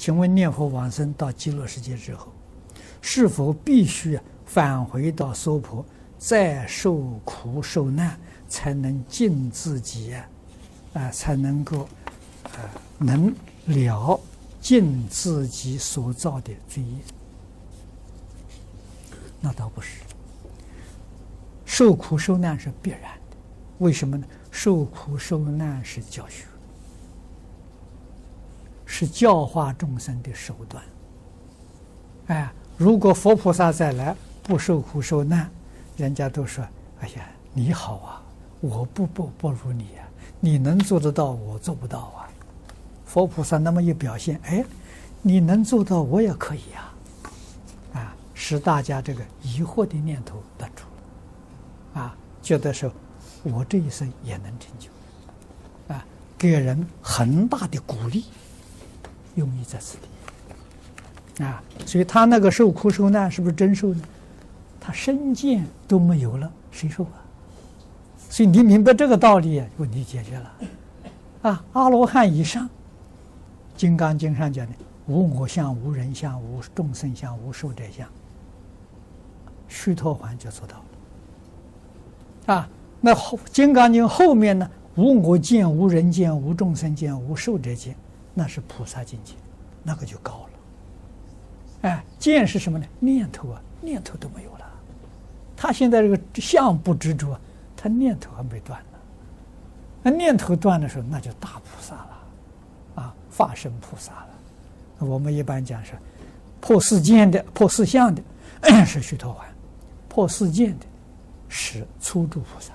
请问念佛往生到极乐世界之后，是否必须返回到娑婆，再受苦受难，才能尽自己啊、呃，才能够啊、能了尽自己所造的罪业？那倒不是，受苦受难是必然的。为什么呢？受苦受难是教学，是教化众生的手段。哎，如果佛菩萨再来不受苦受难，人家都说：“哎呀，你好啊，我不不不如你啊，你能做得到，我做不到啊。”佛菩萨那么一表现，哎，你能做到，我也可以呀，啊，使大家这个疑惑的念头断除了，啊，觉得说。我这一生也能成就，啊，给人很大的鼓励，用意在此地，啊，所以他那个受苦受难是不是真受呢？他身见都没有了，谁受啊？所以你明白这个道理，问题解决了，啊，阿罗汉以上，《金刚经》上讲的无我相、无人相、无众生相、无寿者相，须陀洹就做到了，啊。那后《金刚经》后面呢？无我见、无人见、无众生见、无寿者见，那是菩萨境界，那个就高了。哎，见是什么呢？念头啊，念头都没有了。他现在这个相不执着，他念头还没断呢。那念头断的时候，那就大菩萨了，啊，化身菩萨了。我们一般讲是破四见的、破四相的 是须陀洹，破四见的是初住菩萨。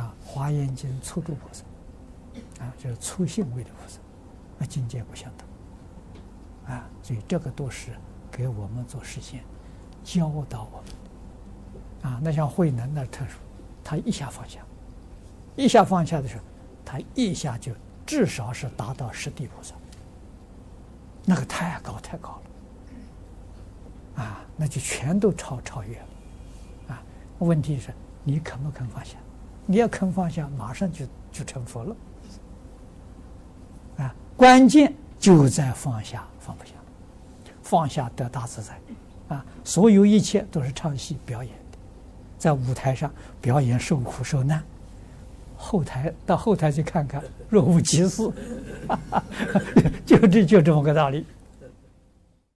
啊华严经初住菩萨，啊，就是初性位的菩萨，那境界不相同，啊，所以这个都是给我们做实现，教导我们，啊，那像慧能那特殊，他一下放下，一下放下的时候，他一下就至少是达到十地菩萨，那个太高太高了，啊，那就全都超超越了，啊，问题是你肯不肯放下？你要肯放下，马上就就成佛了。关键就在放下，放不下，放下得大自在。啊，所有一切都是唱戏表演的，在舞台上表演受苦受难，后台到后台去看看，若无其事，就这就这么个道理。